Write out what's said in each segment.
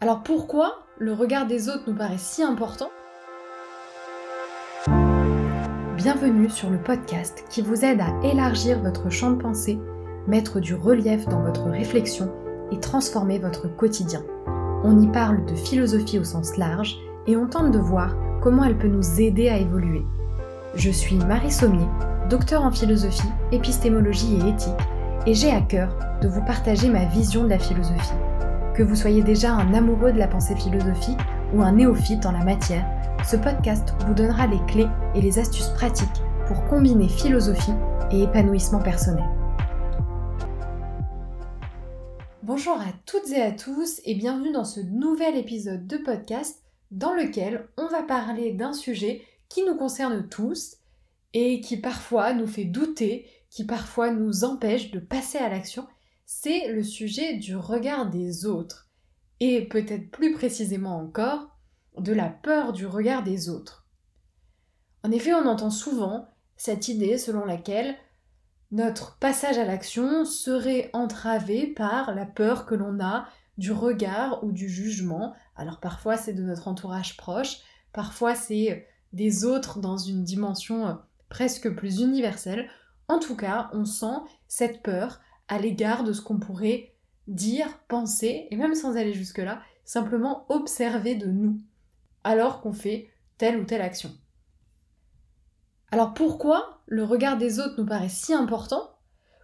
Alors pourquoi le regard des autres nous paraît si important? Bienvenue sur le podcast qui vous aide à élargir votre champ de pensée, mettre du relief dans votre réflexion et transformer votre quotidien. On y parle de philosophie au sens large et on tente de voir comment elle peut nous aider à évoluer. Je suis Marie Sommier, docteur en philosophie, épistémologie et éthique, et j'ai à cœur de vous partager ma vision de la philosophie. Que vous soyez déjà un amoureux de la pensée philosophique ou un néophyte en la matière, ce podcast vous donnera les clés et les astuces pratiques pour combiner philosophie et épanouissement personnel. Bonjour à toutes et à tous et bienvenue dans ce nouvel épisode de podcast dans lequel on va parler d'un sujet qui nous concerne tous et qui parfois nous fait douter, qui parfois nous empêche de passer à l'action c'est le sujet du regard des autres, et peut-être plus précisément encore, de la peur du regard des autres. En effet, on entend souvent cette idée selon laquelle notre passage à l'action serait entravé par la peur que l'on a du regard ou du jugement. Alors parfois c'est de notre entourage proche, parfois c'est des autres dans une dimension presque plus universelle. En tout cas, on sent cette peur à l'égard de ce qu'on pourrait dire, penser, et même sans aller jusque-là, simplement observer de nous, alors qu'on fait telle ou telle action. Alors pourquoi le regard des autres nous paraît si important?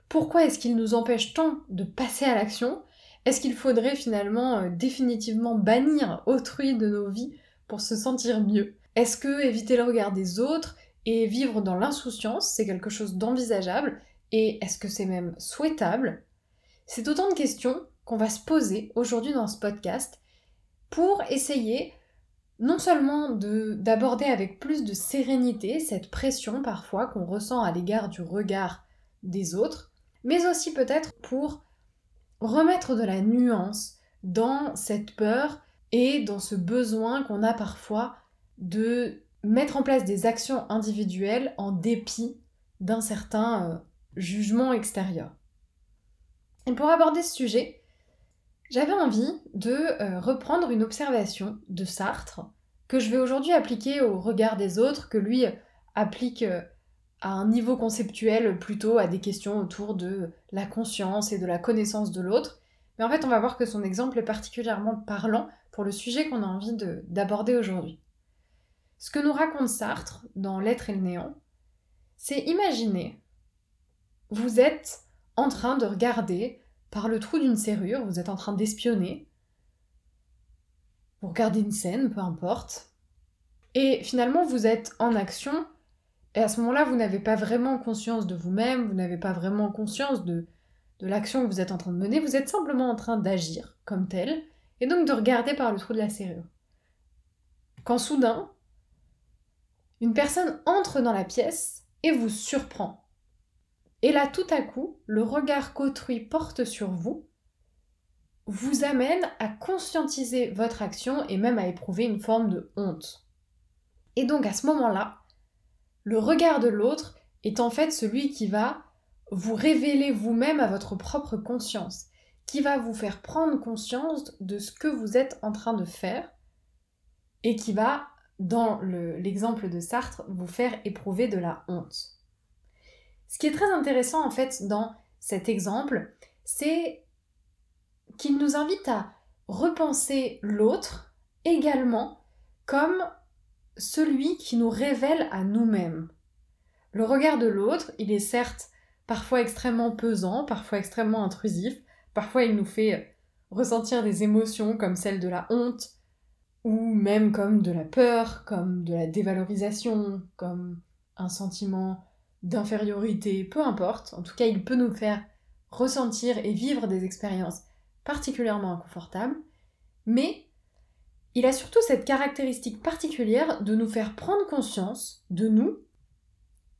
Pourquoi est-ce qu'il nous empêche tant de passer à l'action? Est-ce qu'il faudrait finalement euh, définitivement bannir autrui de nos vies pour se sentir mieux? Est-ce que éviter le regard des autres et vivre dans l'insouciance, c'est quelque chose d'envisageable? Et est-ce que c'est même souhaitable? C'est autant de questions qu'on va se poser aujourd'hui dans ce podcast pour essayer non seulement d'aborder avec plus de sérénité cette pression parfois qu'on ressent à l'égard du regard des autres, mais aussi peut-être pour remettre de la nuance dans cette peur et dans ce besoin qu'on a parfois de mettre en place des actions individuelles en dépit d'un certain euh, jugement extérieur. Et pour aborder ce sujet, j'avais envie de euh, reprendre une observation de Sartre que je vais aujourd'hui appliquer au regard des autres, que lui applique euh, à un niveau conceptuel plutôt à des questions autour de la conscience et de la connaissance de l'autre. Mais en fait, on va voir que son exemple est particulièrement parlant pour le sujet qu'on a envie d'aborder aujourd'hui. Ce que nous raconte Sartre dans L'être et le néant, c'est imaginer vous êtes en train de regarder par le trou d'une serrure, vous êtes en train d'espionner, vous regardez une scène, peu importe, et finalement vous êtes en action, et à ce moment-là vous n'avez pas vraiment conscience de vous-même, vous n'avez pas vraiment conscience de, de l'action que vous êtes en train de mener, vous êtes simplement en train d'agir comme tel, et donc de regarder par le trou de la serrure. Quand soudain, une personne entre dans la pièce et vous surprend. Et là, tout à coup, le regard qu'autrui porte sur vous vous amène à conscientiser votre action et même à éprouver une forme de honte. Et donc à ce moment-là, le regard de l'autre est en fait celui qui va vous révéler vous-même à votre propre conscience, qui va vous faire prendre conscience de ce que vous êtes en train de faire et qui va, dans l'exemple de Sartre, vous faire éprouver de la honte. Ce qui est très intéressant en fait dans cet exemple, c'est qu'il nous invite à repenser l'autre également comme celui qui nous révèle à nous-mêmes. Le regard de l'autre, il est certes parfois extrêmement pesant, parfois extrêmement intrusif, parfois il nous fait ressentir des émotions comme celle de la honte, ou même comme de la peur, comme de la dévalorisation, comme un sentiment d'infériorité, peu importe, en tout cas il peut nous faire ressentir et vivre des expériences particulièrement inconfortables, mais il a surtout cette caractéristique particulière de nous faire prendre conscience de nous,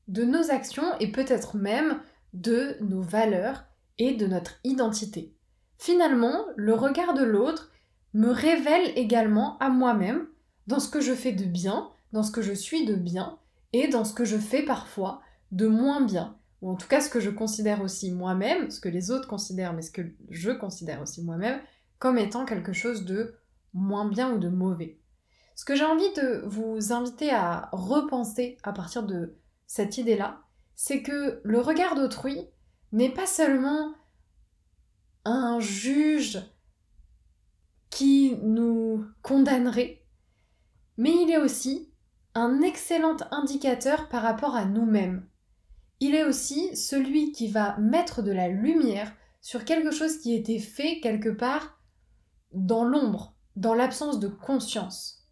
de nos actions et peut-être même de nos valeurs et de notre identité. Finalement, le regard de l'autre me révèle également à moi-même dans ce que je fais de bien, dans ce que je suis de bien et dans ce que je fais parfois de moins bien, ou en tout cas ce que je considère aussi moi-même, ce que les autres considèrent, mais ce que je considère aussi moi-même, comme étant quelque chose de moins bien ou de mauvais. Ce que j'ai envie de vous inviter à repenser à partir de cette idée-là, c'est que le regard d'autrui n'est pas seulement un juge qui nous condamnerait, mais il est aussi un excellent indicateur par rapport à nous-mêmes. Il est aussi celui qui va mettre de la lumière sur quelque chose qui était fait quelque part dans l'ombre, dans l'absence de conscience.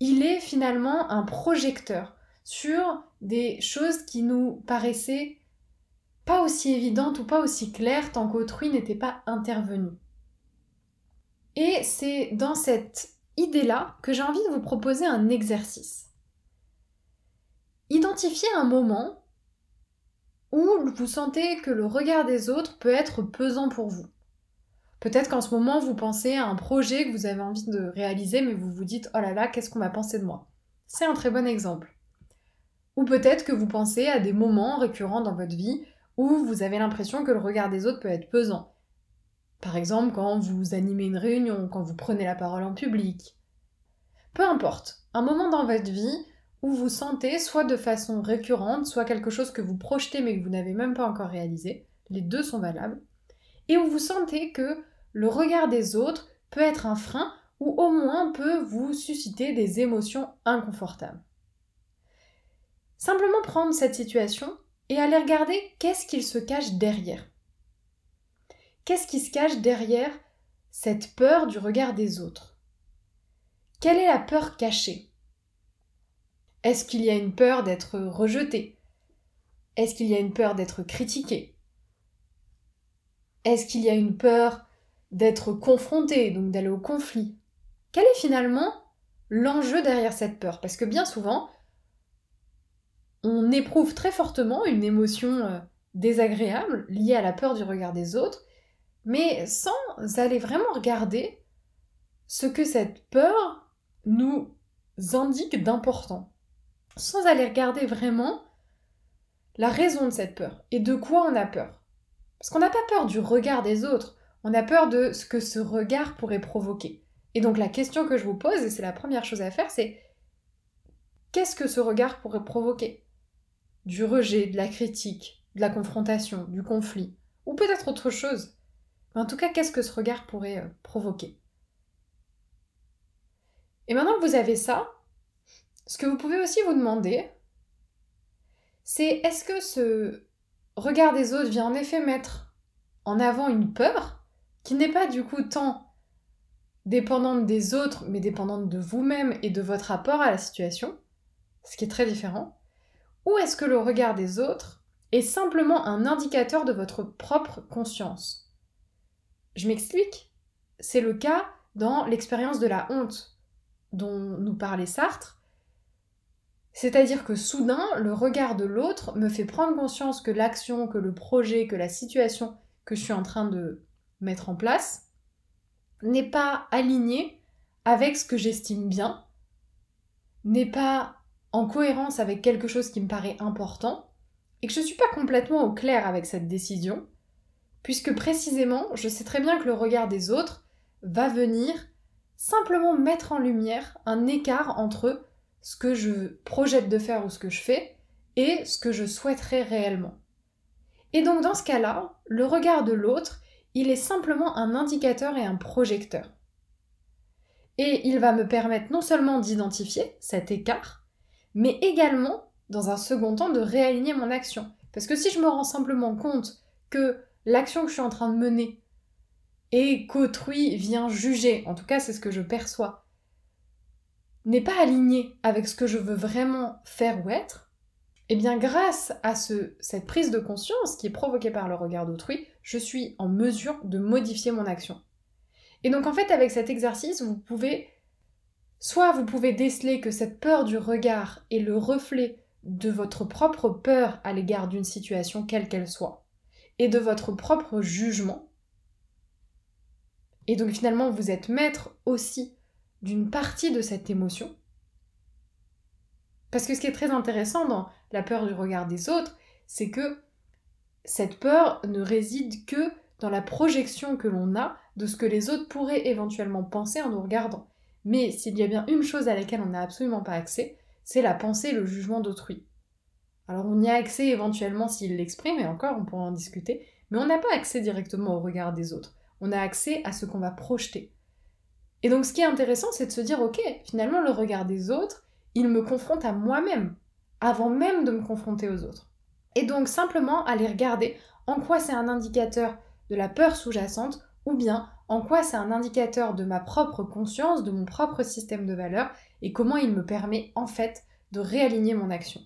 Il est finalement un projecteur sur des choses qui nous paraissaient pas aussi évidentes ou pas aussi claires tant qu'autrui n'était pas intervenu. Et c'est dans cette idée-là que j'ai envie de vous proposer un exercice. Identifiez un moment où vous sentez que le regard des autres peut être pesant pour vous. Peut-être qu'en ce moment, vous pensez à un projet que vous avez envie de réaliser, mais vous vous dites, oh là là, qu'est-ce qu'on va penser de moi? C'est un très bon exemple. Ou peut-être que vous pensez à des moments récurrents dans votre vie où vous avez l'impression que le regard des autres peut être pesant. Par exemple, quand vous animez une réunion, quand vous prenez la parole en public. Peu importe, un moment dans votre vie où vous sentez, soit de façon récurrente, soit quelque chose que vous projetez mais que vous n'avez même pas encore réalisé, les deux sont valables, et où vous sentez que le regard des autres peut être un frein ou au moins peut vous susciter des émotions inconfortables. Simplement prendre cette situation et aller regarder qu'est-ce qu'il se cache derrière. Qu'est-ce qui se cache derrière cette peur du regard des autres? Quelle est la peur cachée? Est-ce qu'il y a une peur d'être rejeté? Est-ce qu'il y a une peur d'être critiqué? Est-ce qu'il y a une peur d'être confronté, donc d'aller au conflit? Quel est finalement l'enjeu derrière cette peur? Parce que bien souvent, on éprouve très fortement une émotion euh, désagréable liée à la peur du regard des autres, mais sans aller vraiment regarder ce que cette peur nous indique d'important. Sans aller regarder vraiment la raison de cette peur et de quoi on a peur. Parce qu'on n'a pas peur du regard des autres, on a peur de ce que ce regard pourrait provoquer. Et donc la question que je vous pose, et c'est la première chose à faire, c'est qu'est-ce que ce regard pourrait provoquer? Du rejet, de la critique, de la confrontation, du conflit, ou peut-être autre chose. en tout cas, qu'est-ce que ce regard pourrait euh, provoquer? Et maintenant que vous avez ça, ce que vous pouvez aussi vous demander, c'est est-ce que ce regard des autres vient en effet mettre en avant une peur qui n'est pas du coup tant dépendante des autres, mais dépendante de vous-même et de votre rapport à la situation, ce qui est très différent, ou est-ce que le regard des autres est simplement un indicateur de votre propre conscience? Je m'explique. C'est le cas dans l'expérience de la honte dont nous parlait Sartre. C'est-à-dire que soudain, le regard de l'autre me fait prendre conscience que l'action, que le projet, que la situation que je suis en train de mettre en place n'est pas aligné avec ce que j'estime bien, n'est pas en cohérence avec quelque chose qui me paraît important, et que je ne suis pas complètement au clair avec cette décision, puisque précisément, je sais très bien que le regard des autres va venir simplement mettre en lumière un écart entre ce que je projette de faire ou ce que je fais et ce que je souhaiterais réellement. Et donc dans ce cas-là, le regard de l'autre, il est simplement un indicateur et un projecteur. Et il va me permettre non seulement d'identifier cet écart, mais également, dans un second temps, de réaligner mon action. Parce que si je me rends simplement compte que l'action que je suis en train de mener et qu'autrui vient juger, en tout cas c'est ce que je perçois, n'est pas alignée avec ce que je veux vraiment faire ou être, eh bien grâce à ce, cette prise de conscience qui est provoquée par le regard d'autrui, je suis en mesure de modifier mon action. Et donc en fait avec cet exercice, vous pouvez Soit vous pouvez déceler que cette peur du regard est le reflet de votre propre peur à l'égard d'une situation quelle qu'elle soit, et de votre propre jugement. Et donc finalement, vous êtes maître aussi d'une partie de cette émotion. Parce que ce qui est très intéressant dans la peur du regard des autres, c'est que cette peur ne réside que dans la projection que l'on a de ce que les autres pourraient éventuellement penser en nous regardant. Mais s'il y a bien une chose à laquelle on n'a absolument pas accès, c'est la pensée et le jugement d'autrui. Alors on y a accès éventuellement s'il l'exprime, et encore on pourra en discuter, mais on n'a pas accès directement au regard des autres. On a accès à ce qu'on va projeter. Et donc ce qui est intéressant, c'est de se dire, ok, finalement le regard des autres, il me confronte à moi-même, avant même de me confronter aux autres. Et donc simplement aller regarder en quoi c'est un indicateur de la peur sous-jacente, ou bien en quoi c'est un indicateur de ma propre conscience, de mon propre système de valeurs, et comment il me permet en fait de réaligner mon action.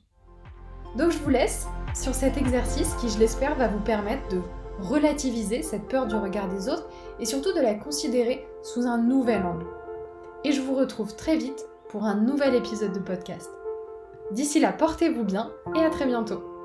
Donc je vous laisse sur cet exercice qui, je l'espère, va vous permettre de relativiser cette peur du regard des autres et surtout de la considérer sous un nouvel angle. Et je vous retrouve très vite pour un nouvel épisode de podcast. D'ici là, portez-vous bien et à très bientôt.